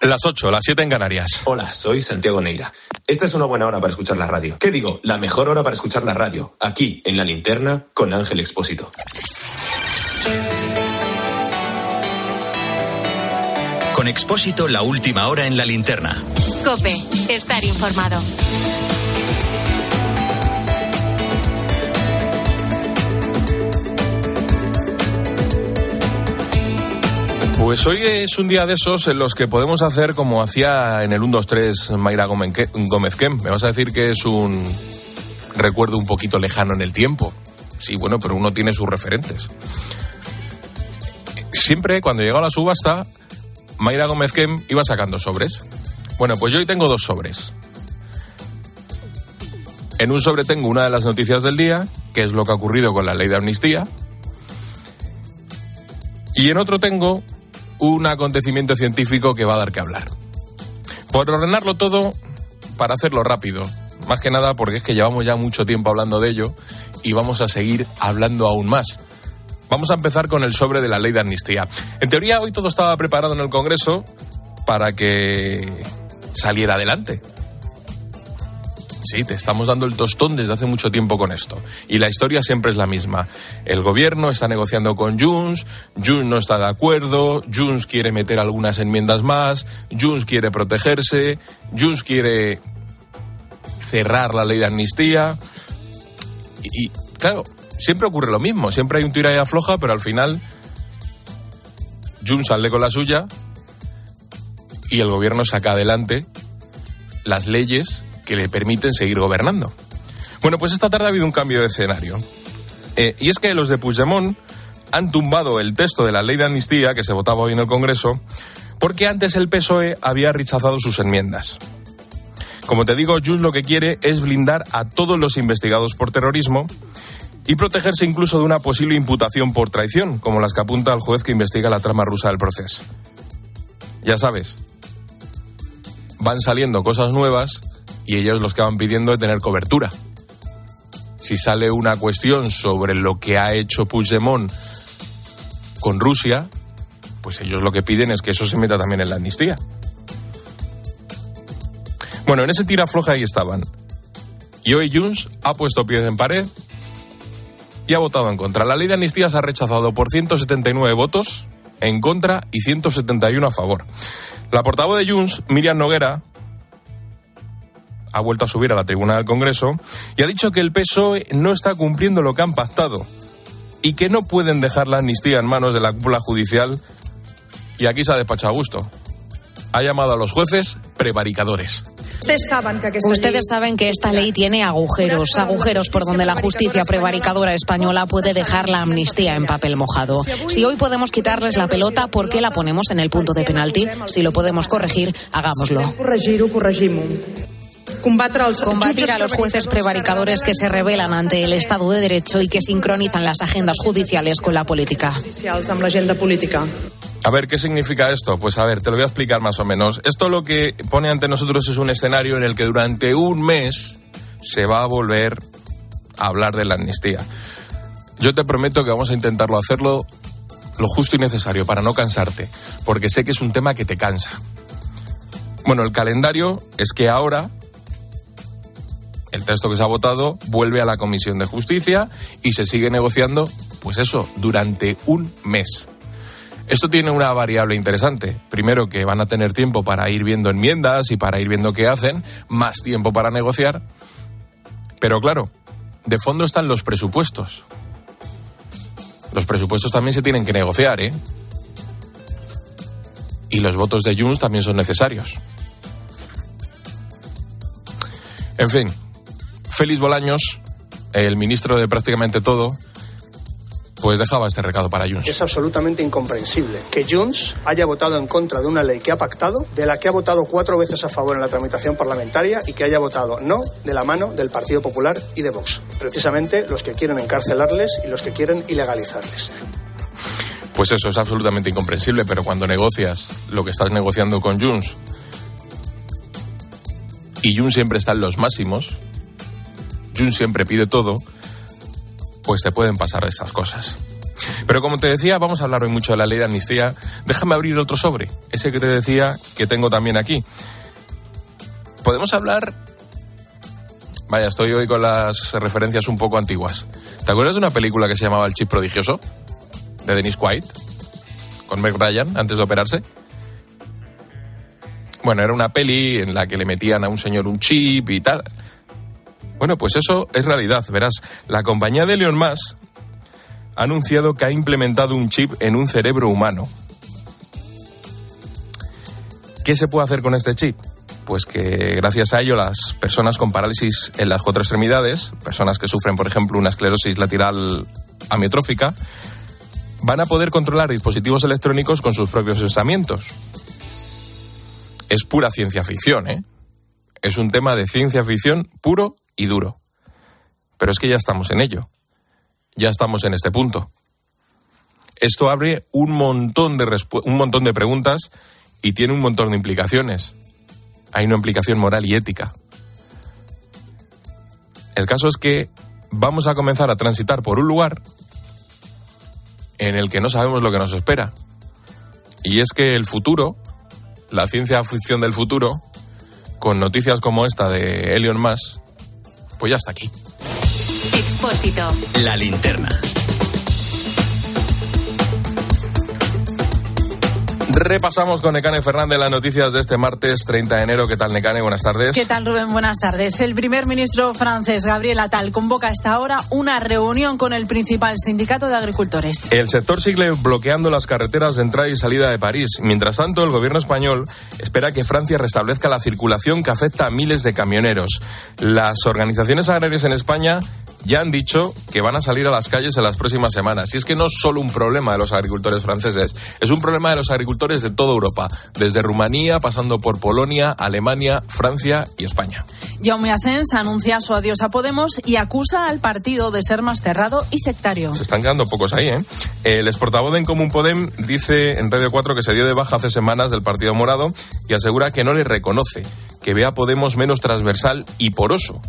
Las 8, las 7 en Canarias. Hola, soy Santiago Neira. Esta es una buena hora para escuchar la radio. ¿Qué digo? La mejor hora para escuchar la radio. Aquí, en la linterna, con Ángel Expósito. Con Expósito, la última hora en la linterna. Cope, estar informado. Pues hoy es un día de esos en los que podemos hacer como hacía en el 1, 2, 3 Mayra Gómez Kem. Me vas a decir que es un recuerdo un poquito lejano en el tiempo. Sí, bueno, pero uno tiene sus referentes. Siempre cuando llegaba la subasta, Mayra Gómez Kem iba sacando sobres. Bueno, pues yo hoy tengo dos sobres. En un sobre tengo una de las noticias del día, que es lo que ha ocurrido con la ley de amnistía. Y en otro tengo un acontecimiento científico que va a dar que hablar. Por ordenarlo todo, para hacerlo rápido, más que nada porque es que llevamos ya mucho tiempo hablando de ello y vamos a seguir hablando aún más. Vamos a empezar con el sobre de la ley de amnistía. En teoría hoy todo estaba preparado en el Congreso para que saliera adelante. Sí, te estamos dando el tostón desde hace mucho tiempo con esto. Y la historia siempre es la misma. El gobierno está negociando con Junts, Junts no está de acuerdo, Junts quiere meter algunas enmiendas más, Junts quiere protegerse, Junts quiere cerrar la ley de amnistía. Y, claro, siempre ocurre lo mismo, siempre hay un tira y afloja, pero al final Junts sale con la suya y el gobierno saca adelante las leyes que le permiten seguir gobernando. Bueno, pues esta tarde ha habido un cambio de escenario. Eh, y es que los de Puigdemont han tumbado el texto de la ley de amnistía que se votaba hoy en el Congreso porque antes el PSOE había rechazado sus enmiendas. Como te digo, Junts lo que quiere es blindar a todos los investigados por terrorismo y protegerse incluso de una posible imputación por traición, como las que apunta el juez que investiga la trama rusa del proceso. Ya sabes, van saliendo cosas nuevas y ellos los que van pidiendo es tener cobertura. Si sale una cuestión sobre lo que ha hecho Puigdemont con Rusia, pues ellos lo que piden es que eso se meta también en la amnistía. Bueno, en ese tira floja ahí estaban. Y hoy Junts ha puesto pies en pared y ha votado en contra. La ley de amnistía se ha rechazado por 179 votos en contra y 171 a favor. La portavoz de Junts, Miriam Noguera, ha vuelto a subir a la tribuna del Congreso y ha dicho que el PSOE no está cumpliendo lo que han pactado y que no pueden dejar la amnistía en manos de la cúpula judicial. Y aquí se ha despachado a gusto. Ha llamado a los jueces prevaricadores. Ustedes saben que esta ley tiene agujeros, agujeros por donde la justicia prevaricadora española puede dejar la amnistía en papel mojado. Si hoy podemos quitarles la pelota, ¿por qué la ponemos en el punto de penalti? Si lo podemos corregir, hagámoslo combatir a los jueces prevaricadores que se rebelan ante el Estado de Derecho y que sincronizan las agendas judiciales con la política. A ver, ¿qué significa esto? Pues a ver, te lo voy a explicar más o menos. Esto lo que pone ante nosotros es un escenario en el que durante un mes se va a volver a hablar de la amnistía. Yo te prometo que vamos a intentarlo hacerlo lo justo y necesario para no cansarte, porque sé que es un tema que te cansa. Bueno, el calendario es que ahora el texto que se ha votado vuelve a la Comisión de Justicia y se sigue negociando, pues eso, durante un mes. Esto tiene una variable interesante. Primero, que van a tener tiempo para ir viendo enmiendas y para ir viendo qué hacen, más tiempo para negociar. Pero claro, de fondo están los presupuestos. Los presupuestos también se tienen que negociar, ¿eh? Y los votos de Junts también son necesarios. En fin, Félix Bolaños, el ministro de prácticamente todo, pues dejaba este recado para Junts. Es absolutamente incomprensible que Junts haya votado en contra de una ley que ha pactado, de la que ha votado cuatro veces a favor en la tramitación parlamentaria y que haya votado no de la mano del Partido Popular y de Vox. Precisamente los que quieren encarcelarles y los que quieren ilegalizarles. Pues eso es absolutamente incomprensible, pero cuando negocias lo que estás negociando con Junts y Junts siempre está en los máximos, Jun siempre pide todo, pues te pueden pasar esas cosas. Pero como te decía, vamos a hablar hoy mucho de la ley de amnistía. Déjame abrir otro sobre, ese que te decía que tengo también aquí. Podemos hablar... Vaya, estoy hoy con las referencias un poco antiguas. ¿Te acuerdas de una película que se llamaba El Chip Prodigioso? De Dennis White, con Meg Ryan, antes de operarse. Bueno, era una peli en la que le metían a un señor un chip y tal. Bueno, pues eso es realidad, verás. La compañía de Elon Musk ha anunciado que ha implementado un chip en un cerebro humano. ¿Qué se puede hacer con este chip? Pues que gracias a ello las personas con parálisis en las cuatro extremidades, personas que sufren, por ejemplo, una esclerosis lateral amiotrófica, van a poder controlar dispositivos electrónicos con sus propios pensamientos. Es pura ciencia ficción, ¿eh? Es un tema de ciencia ficción puro y duro. Pero es que ya estamos en ello. Ya estamos en este punto. Esto abre un montón de, un montón de preguntas y tiene un montón de implicaciones. Hay una implicación moral y ética. El caso es que vamos a comenzar a transitar por un lugar en el que no sabemos lo que nos espera. Y es que el futuro, la ciencia ficción del futuro, con noticias como esta de Elon Musk, pues ya está aquí. Expósito. La linterna. Repasamos con Necane Fernández las noticias de este martes 30 de enero. ¿Qué tal, Necane? Buenas tardes. ¿Qué tal, Rubén? Buenas tardes. El primer ministro francés, Gabriel Attal, convoca a esta hora una reunión con el principal sindicato de agricultores. El sector sigue bloqueando las carreteras de entrada y salida de París. Mientras tanto, el gobierno español espera que Francia restablezca la circulación que afecta a miles de camioneros. Las organizaciones agrarias en España ya han dicho que van a salir a las calles en las próximas semanas. Y es que no es solo un problema de los agricultores franceses, es un problema de los agricultores de toda Europa, desde Rumanía, pasando por Polonia, Alemania, Francia y España. Jaume Asens anuncia su adiós a Podemos y acusa al partido de ser más cerrado y sectario. Se están quedando pocos ahí, ¿eh? El exportavoz en Común Podem dice en Radio 4 que se dio de baja hace semanas del Partido Morado y asegura que no le reconoce, que ve a Podemos menos transversal y poroso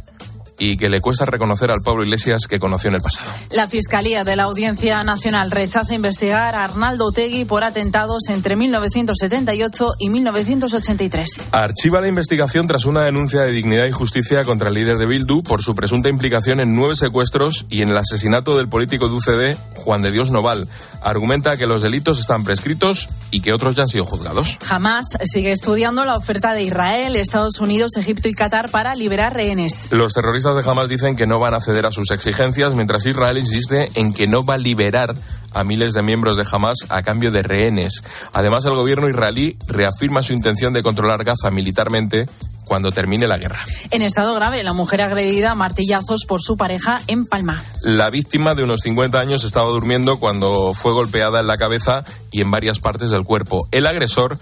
y que le cuesta reconocer al Pablo Iglesias que conoció en el pasado. La Fiscalía de la Audiencia Nacional rechaza investigar a Arnaldo Tegui por atentados entre 1978 y 1983. Archiva la investigación tras una denuncia de dignidad y justicia contra el líder de Bildu por su presunta implicación en nueve secuestros y en el asesinato del político de UCD, Juan de Dios Noval. Argumenta que los delitos están prescritos y que otros ya han sido juzgados. Jamás sigue estudiando la oferta de Israel, Estados Unidos, Egipto y Qatar para liberar rehenes. Los terroristas de Hamas dicen que no van a ceder a sus exigencias, mientras Israel insiste en que no va a liberar a miles de miembros de Hamas a cambio de rehenes. Además, el gobierno israelí reafirma su intención de controlar Gaza militarmente cuando termine la guerra. En estado grave, la mujer agredida a martillazos por su pareja en Palma. La víctima de unos 50 años estaba durmiendo cuando fue golpeada en la cabeza y en varias partes del cuerpo. El agresor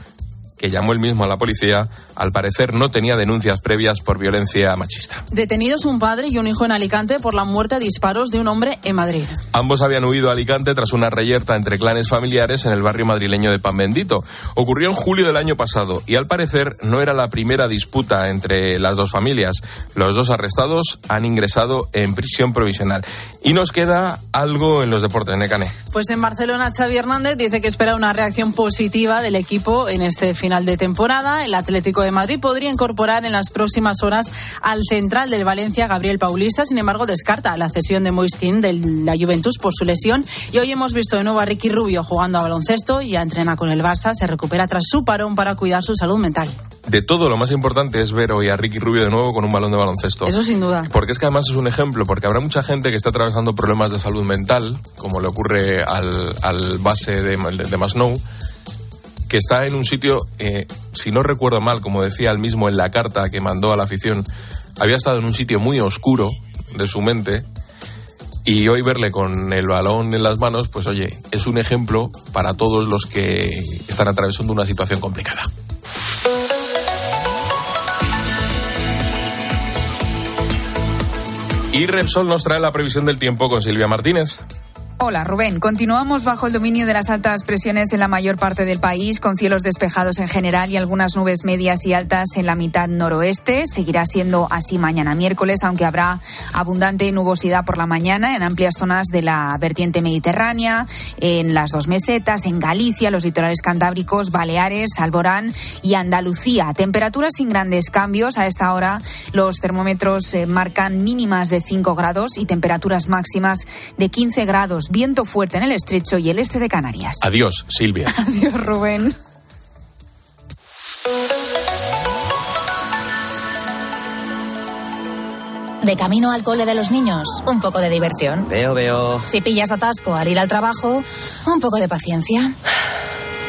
que llamó él mismo a la policía, al parecer no tenía denuncias previas por violencia machista. Detenidos un padre y un hijo en Alicante por la muerte a disparos de un hombre en Madrid. Ambos habían huido a Alicante tras una reyerta entre clanes familiares en el barrio madrileño de Pan Bendito. Ocurrió en julio del año pasado y al parecer no era la primera disputa entre las dos familias. Los dos arrestados han ingresado en prisión provisional. Y nos queda algo en los deportes, Necane. Pues en Barcelona, Xavi Hernández dice que espera una reacción positiva del equipo en este final de temporada. El Atlético de Madrid podría incorporar en las próximas horas al central del Valencia, Gabriel Paulista. Sin embargo, descarta la cesión de Moiskin de la Juventus por su lesión. Y hoy hemos visto de nuevo a Ricky Rubio jugando a baloncesto. y a entrena con el Barça. Se recupera tras su parón para cuidar su salud mental de todo, lo más importante es ver hoy a Ricky Rubio de nuevo con un balón de baloncesto. Eso sin duda. Porque es que además es un ejemplo, porque habrá mucha gente que está atravesando problemas de salud mental, como le ocurre al, base de, de Masnou, que está en un sitio, eh, si no recuerdo mal, como decía él mismo en la carta que mandó a la afición, había estado en un sitio muy oscuro de su mente. Y hoy verle con el balón en las manos, pues oye, es un ejemplo para todos los que están atravesando una situación complicada. Y Repsol nos trae la previsión del tiempo con Silvia Martínez. Hola Rubén, continuamos bajo el dominio de las altas presiones en la mayor parte del país, con cielos despejados en general y algunas nubes medias y altas en la mitad noroeste. Seguirá siendo así mañana miércoles, aunque habrá abundante nubosidad por la mañana en amplias zonas de la vertiente mediterránea, en las dos mesetas, en Galicia, los litorales cantábricos, Baleares, Alborán y Andalucía. Temperaturas sin grandes cambios. A esta hora los termómetros eh, marcan mínimas de 5 grados y temperaturas máximas de 15 grados viento fuerte en el estrecho y el este de Canarias. Adiós, Silvia. Adiós, Rubén. De camino al cole de los niños, un poco de diversión. Veo, veo. Si pillas atasco al ir al trabajo, un poco de paciencia.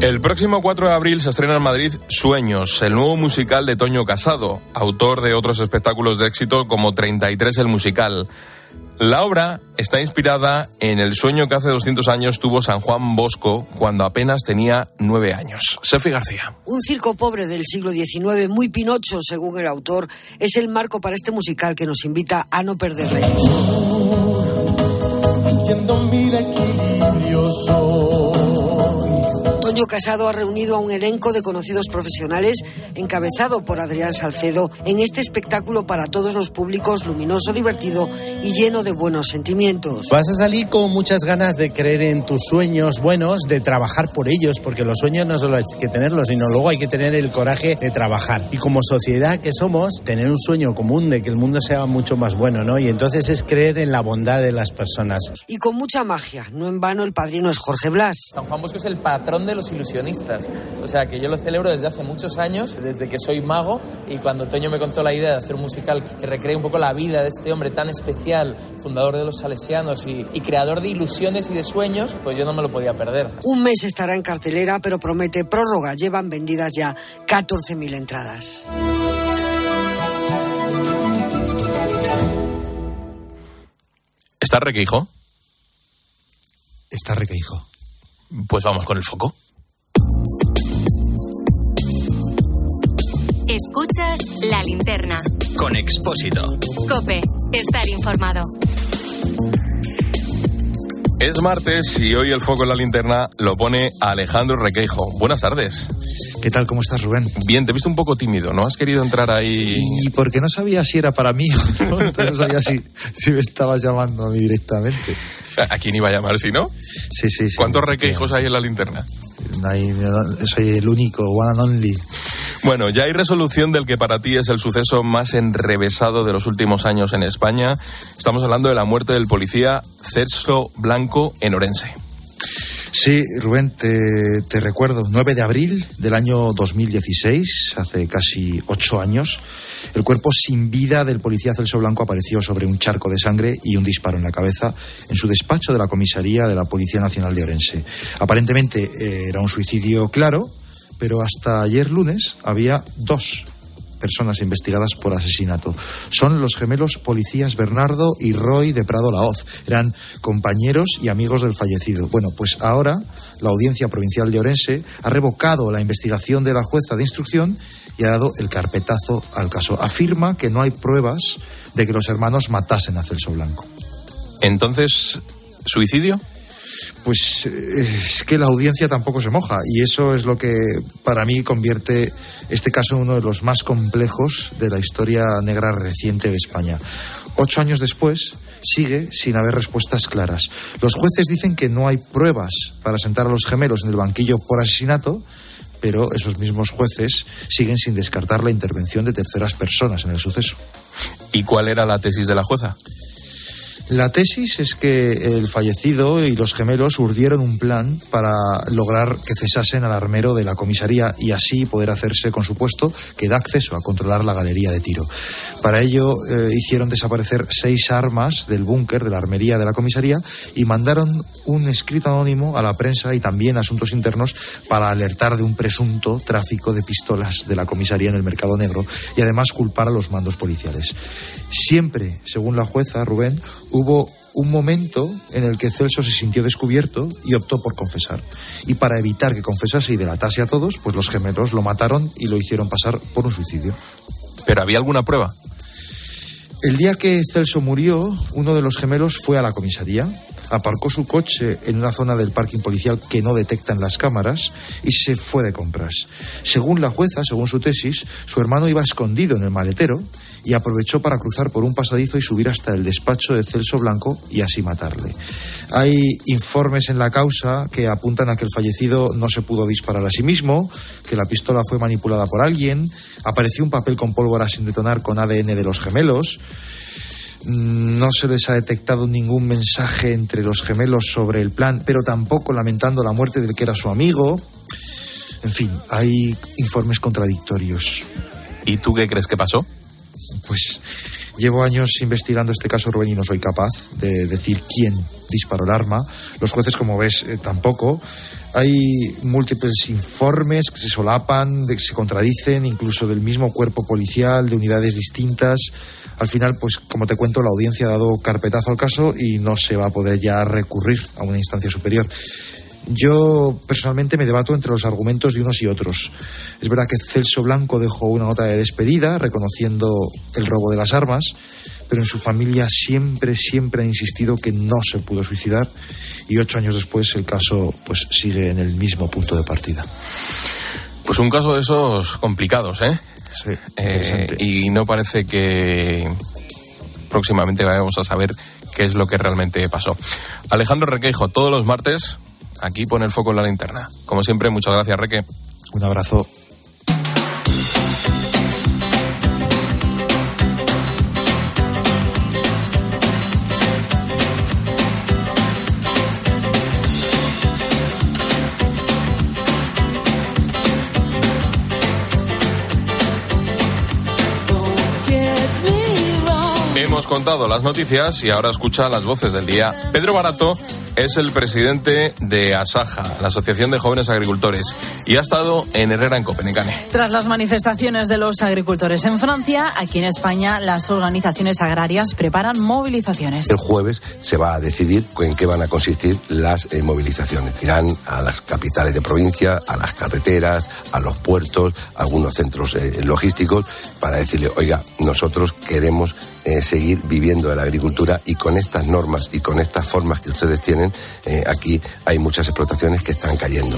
El próximo 4 de abril se estrena en Madrid Sueños, el nuevo musical de Toño Casado, autor de otros espectáculos de éxito como 33 el musical. La obra está inspirada en el sueño que hace 200 años tuvo San Juan Bosco cuando apenas tenía nueve años. Sefi García. Un circo pobre del siglo XIX, muy pinocho según el autor, es el marco para este musical que nos invita a no perder Toño Casado ha reunido a un elenco de conocidos profesionales encabezado por Adrián Salcedo en este espectáculo para todos los públicos luminoso, divertido y lleno de buenos sentimientos. Vas a salir con muchas ganas de creer en tus sueños buenos, de trabajar por ellos, porque los sueños no solo hay que tenerlos, sino luego hay que tener el coraje de trabajar. Y como sociedad que somos, tener un sueño común de que el mundo sea mucho más bueno, ¿no? Y entonces es creer en la bondad de las personas. Y con mucha magia, no en vano el padrino es Jorge Blas. San Juan Bosco es el patrón de los ilusionistas. O sea que yo lo celebro desde hace muchos años, desde que soy mago y cuando Toño me contó la idea de hacer un musical que recree un poco la vida de este hombre tan especial, fundador de los salesianos y, y creador de ilusiones y de sueños, pues yo no me lo podía perder. Un mes estará en cartelera, pero promete prórroga. Llevan vendidas ya 14.000 entradas. ¿Está Requeijo? Está Requeijo. Pues vamos con el foco. Escuchas la linterna. Con Expósito. Cope, estar informado. Es martes y hoy el foco en la linterna lo pone Alejandro Requeijo. Buenas tardes. ¿Qué tal? ¿Cómo estás, Rubén? Bien, te he visto un poco tímido, ¿no? Has querido entrar ahí. Y porque no sabía si era para mí o no, entonces no sabía si, si me estabas llamando a mí directamente. ¿A quién iba a llamar si no? Sí, sí, sí. ¿Cuántos requeijos hay en la linterna? Ahí, soy el único, one and only. Bueno, ya hay resolución del que para ti es el suceso más enrevesado de los últimos años en España. Estamos hablando de la muerte del policía Celso Blanco en Orense. Sí, Rubén, te, recuerdo, 9 de abril del año 2016, hace casi ocho años, el cuerpo sin vida del policía Celso Blanco apareció sobre un charco de sangre y un disparo en la cabeza en su despacho de la comisaría de la Policía Nacional de Orense. Aparentemente eh, era un suicidio claro, pero hasta ayer lunes había dos personas investigadas por asesinato. Son los gemelos policías Bernardo y Roy de Prado Laoz. Eran compañeros y amigos del fallecido. Bueno, pues ahora la Audiencia Provincial de Orense ha revocado la investigación de la jueza de instrucción y ha dado el carpetazo al caso. Afirma que no hay pruebas de que los hermanos matasen a Celso Blanco. Entonces, ¿suicidio? Pues es que la audiencia tampoco se moja y eso es lo que para mí convierte este caso en uno de los más complejos de la historia negra reciente de España. Ocho años después sigue sin haber respuestas claras. Los jueces dicen que no hay pruebas para sentar a los gemelos en el banquillo por asesinato, pero esos mismos jueces siguen sin descartar la intervención de terceras personas en el suceso. ¿Y cuál era la tesis de la jueza? La tesis es que el fallecido y los gemelos urdieron un plan para lograr que cesasen al armero de la comisaría y así poder hacerse con su puesto que da acceso a controlar la galería de tiro. Para ello eh, hicieron desaparecer seis armas del búnker de la armería de la comisaría y mandaron un escrito anónimo a la prensa y también a asuntos internos para alertar de un presunto tráfico de pistolas de la comisaría en el mercado negro y además culpar a los mandos policiales. Siempre, según la jueza Rubén, hubo un momento en el que Celso se sintió descubierto y optó por confesar. Y para evitar que confesase y delatase a todos, pues los gemelos lo mataron y lo hicieron pasar por un suicidio. ¿Pero había alguna prueba? El día que Celso murió, uno de los gemelos fue a la comisaría, aparcó su coche en una zona del parking policial que no detectan las cámaras y se fue de compras. Según la jueza, según su tesis, su hermano iba escondido en el maletero y aprovechó para cruzar por un pasadizo y subir hasta el despacho de Celso Blanco y así matarle. Hay informes en la causa que apuntan a que el fallecido no se pudo disparar a sí mismo, que la pistola fue manipulada por alguien, apareció un papel con pólvora sin detonar con ADN de los gemelos. No se les ha detectado ningún mensaje entre los gemelos sobre el plan, pero tampoco lamentando la muerte del que era su amigo. En fin, hay informes contradictorios. ¿Y tú qué crees que pasó? Pues llevo años investigando este caso, Rubén, y no soy capaz de decir quién disparó el arma. Los jueces, como ves, eh, tampoco. Hay múltiples informes que se solapan, de que se contradicen, incluso del mismo cuerpo policial, de unidades distintas. Al final, pues como te cuento, la audiencia ha dado carpetazo al caso y no se va a poder ya recurrir a una instancia superior. Yo personalmente me debato entre los argumentos de unos y otros. Es verdad que Celso Blanco dejó una nota de despedida reconociendo el robo de las armas, pero en su familia siempre, siempre han insistido que no se pudo suicidar y ocho años después el caso pues sigue en el mismo punto de partida. Pues un caso de esos complicados, ¿eh? Sí, Eh, y no parece que próximamente vayamos a saber qué es lo que realmente pasó. Alejandro Requeijo, todos los martes, aquí pone el foco en la linterna. Como siempre, muchas gracias, Reque. Un abrazo. Hemos contado las noticias y ahora escucha las voces del día. Pedro Barato es el presidente de Asaja, la Asociación de Jóvenes Agricultores, y ha estado en Herrera en Copenhague. Tras las manifestaciones de los agricultores en Francia, aquí en España las organizaciones agrarias preparan movilizaciones. El jueves se va a decidir en qué van a consistir las eh, movilizaciones. Irán a las capitales de provincia, a las carreteras, a los puertos, a algunos centros eh, logísticos, para decirle, oiga, nosotros queremos eh, seguir viviendo de la agricultura y con estas normas y con estas formas que ustedes tienen, eh, aquí hay muchas explotaciones que están cayendo.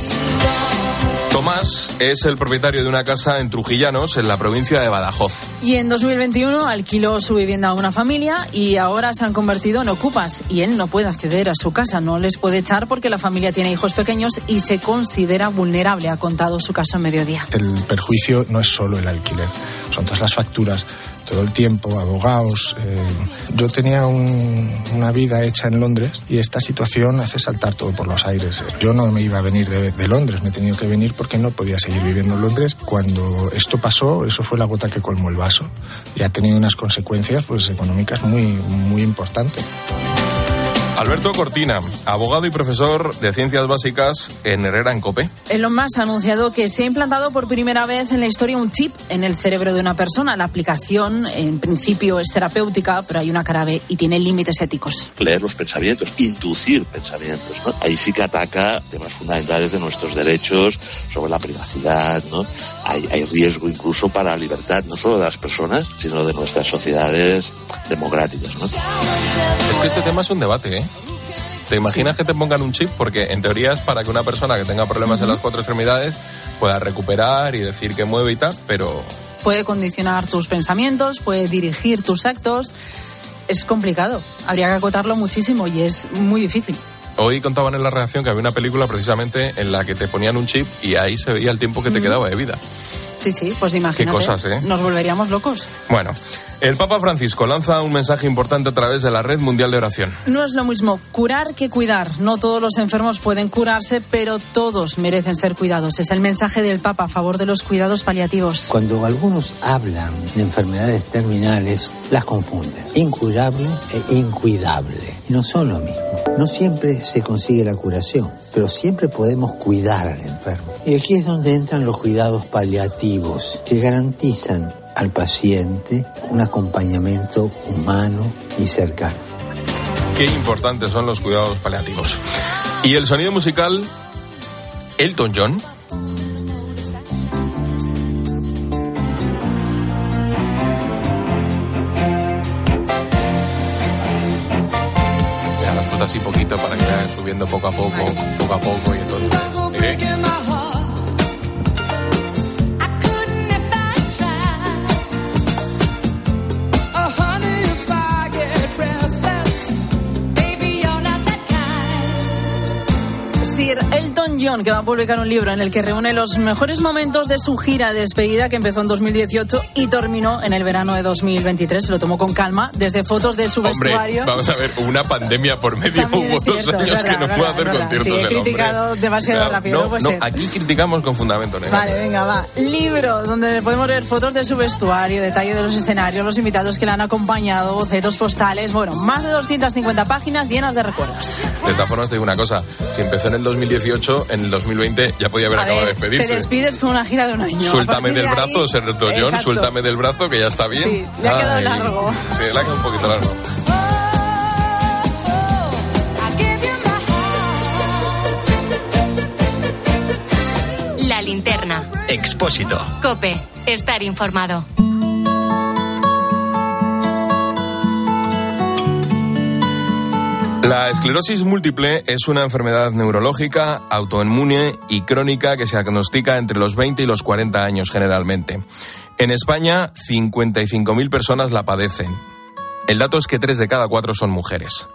Tomás es el propietario de una casa en Trujillanos, en la provincia de Badajoz. Y en 2021 alquiló su vivienda a una familia y ahora se han convertido en ocupas y él no puede acceder a su casa, no les puede echar porque la familia tiene hijos pequeños y se considera vulnerable, ha contado su caso en mediodía. El perjuicio no es solo el alquiler, son todas las facturas, todo el tiempo, abogados. eh, Yo tenía un- una vida hecha en Londres y esta situación hace saltar todo por los aires. Yo no me iba a venir de, de Londres, me he tenido que venir porque no podía seguir viviendo en Londres. Cuando esto pasó, eso fue la gota que colmó el vaso y ha tenido unas consecuencias pues, económicas muy, muy importantes. Alberto Cortina, abogado y profesor de ciencias básicas en Herrera en Cope. Elon Musk ha anunciado que se ha implantado por primera vez en la historia un chip en el cerebro de una persona. La aplicación, en principio, es terapéutica, pero hay una cara B y tiene límites éticos. leer los pensamientos, inducir pensamientos. ¿no? Ahí sí que ataca temas fundamentales de nuestros derechos sobre la privacidad. ¿no? Hay, hay riesgo incluso para la libertad, no solo de las personas, sino de nuestras sociedades democráticas. ¿no? Es que este tema es un debate, ¿eh? ¿Te imaginas que te pongan un chip? Porque en teoría es para que una persona que tenga problemas en las cuatro extremidades pueda recuperar y decir que mueve y tal, pero Puede condicionar tus pensamientos, puede dirigir tus actos. Es complicado. Habría que acotarlo muchísimo y es muy difícil. hoy contaban en la redacción que había una película precisamente en la que te ponían un chip y ahí se veía el tiempo que te quedaba de vida. Sí, sí, pues imagínate. Qué cosas, ¿eh? Nos volveríamos locos. Bueno, el Papa Francisco lanza un mensaje importante a través de la Red Mundial de Oración. No es lo mismo curar que cuidar. No todos los enfermos pueden curarse, pero todos merecen ser cuidados. Es el mensaje del Papa a favor de los cuidados paliativos. Cuando algunos hablan de enfermedades terminales, las confunden. Incurable e incuidable. No son lo mismo. No siempre se consigue la curación, pero siempre podemos cuidar al enfermo. Y aquí es donde entran los cuidados paliativos, que garantizan al paciente un acompañamiento humano y cercano. Qué importantes son los cuidados paliativos. Y el sonido musical, Elton John. Subiendo poco a poco, poco a poco y entonces. ¿eh? John, que va a publicar un libro en el que reúne los mejores momentos de su gira de despedida que empezó en 2018 y terminó en el verano de 2023. Se lo tomó con calma, desde fotos de su Hombre, vestuario. vamos a ver, una pandemia por medio, hubo dos cierto, años que no puede hacer conciertos Sí, he criticado demasiado Claro, rápido, No, ser. aquí criticamos con fundamento negativo. Vale, venga, va. Libro, donde podemos ver fotos de su vestuario, detalle de los escenarios, los invitados que le han acompañado, bocetos postales. Bueno, más de 250 páginas llenas de recuerdos. De todas formas, te digo una cosa. Si empezó en el 2018, en el 2020 ya podía haber A acabado ver, de despedirse. Te despides con una gira de un año. Suéltame del de brazo, Ser Elton John, Exacto. suéltame del brazo, que ya está bien. Sí, le ha quedado largo. Sí, le ha quedado un poquito largo. La linterna. Expósito. Cope. Estar informado. La esclerosis múltiple es una enfermedad neurológica, autoinmune y crónica que se diagnostica entre los 20 y los 40 años generalmente. En España, 55.000 personas la padecen. El dato es que 3 de cada 4 son mujeres.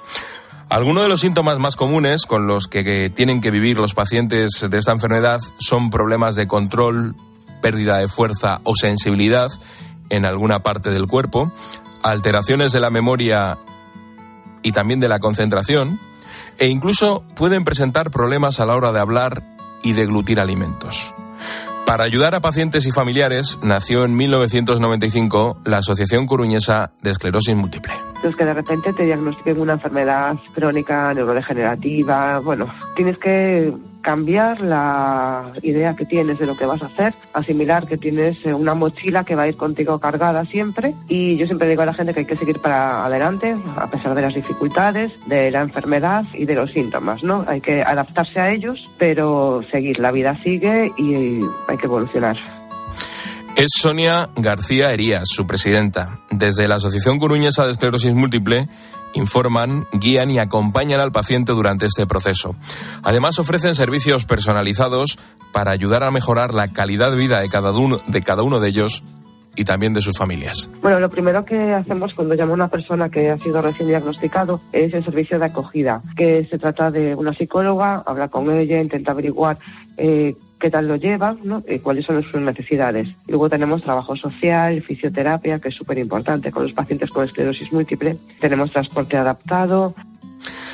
Algunos de los síntomas más comunes con los que, tienen que vivir los pacientes de esta enfermedad son problemas de control, pérdida de fuerza o sensibilidad en alguna parte del cuerpo, alteraciones de la memoria y también de la concentración, e incluso pueden presentar problemas a la hora de hablar y deglutir alimentos. Para ayudar a pacientes y familiares, nació en 1995 la Asociación Coruñesa de Esclerosis Múltiple. Los que de repente te diagnostiquen una enfermedad crónica, neurodegenerativa, bueno, tienes que cambiar la idea que tienes de lo que vas a hacer, asimilar que tienes eh, una mochila que va a ir contigo cargada siempre y yo siempre digo a la gente que hay que seguir para adelante a pesar de las dificultades, de la enfermedad y de los síntomas, ¿no? Hay que adaptarse a ellos, pero seguir, la vida sigue y hay que evolucionar. Es Sonia García Herías, su presidenta. Desde la Asociación Coruñesa de Esclerosis Múltiple informan, guían y acompañan al paciente durante este proceso. Además, ofrecen servicios personalizados para ayudar a mejorar la calidad de vida de cada uno de, cada uno de ellos y también de sus familias. Bueno, lo primero que hacemos cuando llama a una persona que ha sido recién diagnosticado es el servicio de acogida, que se trata de una psicóloga, habla con ella, intenta averiguar eh, qué tal lo lleva, ¿no? y cuáles son sus necesidades. Luego tenemos trabajo social, fisioterapia, que es súper importante con los pacientes con esclerosis múltiple. Tenemos transporte adaptado,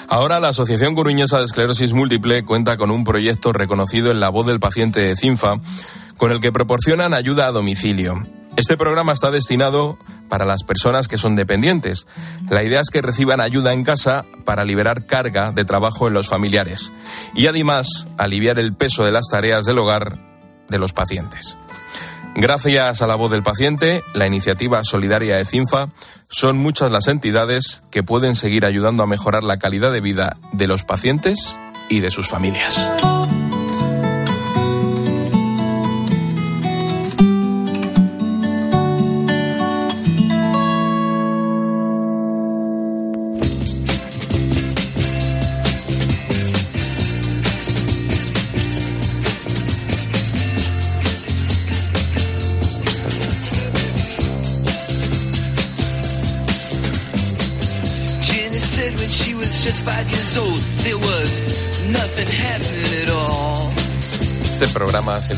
Ahora la Asociación Coruñesa de Esclerosis Múltiple cuenta con un proyecto reconocido en la voz del paciente de CINFA, con el que proporcionan ayuda a domicilio. Este programa está destinado para las personas que son dependientes. La idea es que reciban ayuda en casa para liberar carga de trabajo en los familiares y además aliviar el peso de las tareas del hogar de los pacientes. Gracias a la voz del paciente, la iniciativa solidaria de CINFA, son muchas las entidades que pueden seguir ayudando a mejorar la calidad de vida de los pacientes y de sus familias.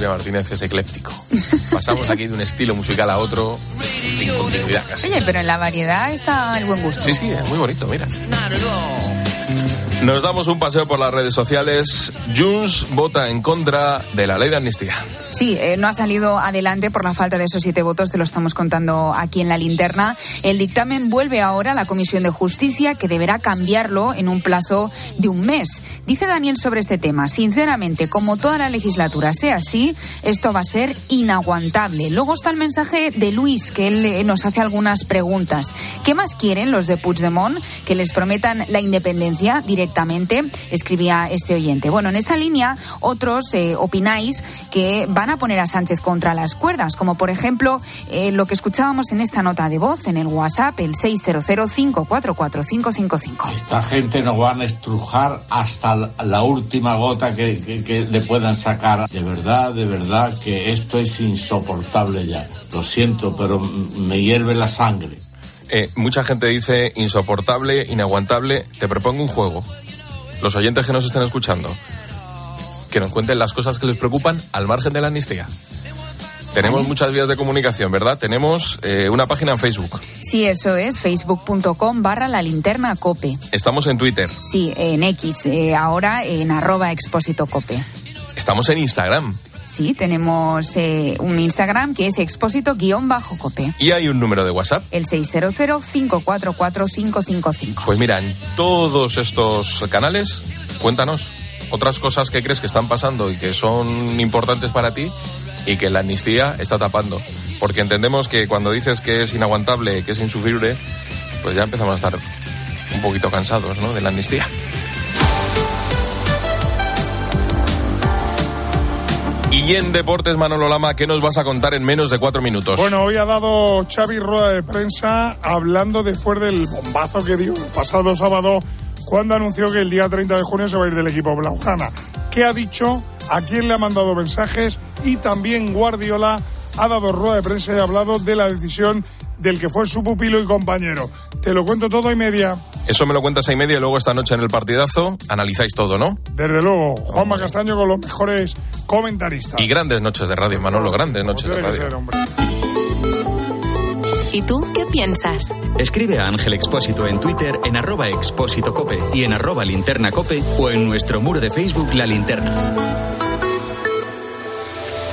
Martínez, es ecléptico. pasamos aquí de un estilo musical a otro sin continuidad casi. Oye, pero en la variedad está el buen gusto. Sí, sí, es muy bonito, mira. Nos damos un paseo por las redes sociales. Junts vota en contra de la ley de amnistía. Sí, eh, no ha salido adelante por la falta de esos siete votos, te lo estamos contando aquí en la linterna. El dictamen vuelve ahora a la Comisión de Justicia, que deberá cambiarlo en un plazo de un mes. Dice Daniel sobre este tema, sinceramente, como toda la legislatura sea así, esto va a ser inaguantable. Luego está el mensaje de Luis, que él eh, nos hace algunas preguntas. ¿Qué más quieren los de Puigdemont? Que les prometan la independencia escribía este oyente. Bueno, en esta línea, otros eh, opináis que van a poner a Sánchez contra las cuerdas, como por ejemplo eh, lo que escuchábamos en esta nota de voz en el WhatsApp, el 600544555. Esta gente nos van a estrujar hasta la última gota que, le puedan sacar. De verdad, de verdad que esto es insoportable ya. Lo siento, pero me hierve la sangre. Eh, mucha gente dice insoportable, inaguantable. Te propongo un juego. Los oyentes que nos estén escuchando, que nos cuenten las cosas que les preocupan al margen de la amnistía. Tenemos muchas vías de comunicación, ¿verdad? Tenemos eh, una página en Facebook. Sí, eso es, facebook.com barra la linterna cope. Estamos en Twitter. Sí, en X, eh, ahora en arroba expósito cope. Estamos en Instagram. Sí, tenemos eh, un Instagram que es expósito-cope. Y hay un número de WhatsApp. El 600-544-555. Pues mira, en todos estos canales, cuéntanos otras cosas que crees que están pasando y que son importantes para ti y que la amnistía está tapando. Porque entendemos que cuando dices que es inaguantable, que es insufrible, pues ya empezamos a estar un poquito cansados ¿no? de la amnistía. Y en Deportes, Manolo Lama, ¿qué nos vas a contar en menos de cuatro minutos? Bueno, hoy ha dado Xavi rueda de prensa hablando después del bombazo que dio el pasado sábado cuando anunció que el día 30 de junio se va a ir del equipo Blaugrana. ¿Qué ha dicho? ¿A quién le ha mandado mensajes? Y también Guardiola ha dado rueda de prensa y ha hablado de la decisión del que fue su pupilo y compañero. Te lo cuento todo y media. Eso me lo cuentas a y media y luego esta noche en el partidazo analizáis todo, ¿no? Desde luego, Juanma Castaño con los mejores comentaristas. Y grandes noches de radio, Manolo, grandes noches de radio. ¿Y tú qué piensas? Escribe a Ángel Expósito en Twitter en arroba expósito cope y en arroba linterna cope o en nuestro muro de Facebook La Linterna.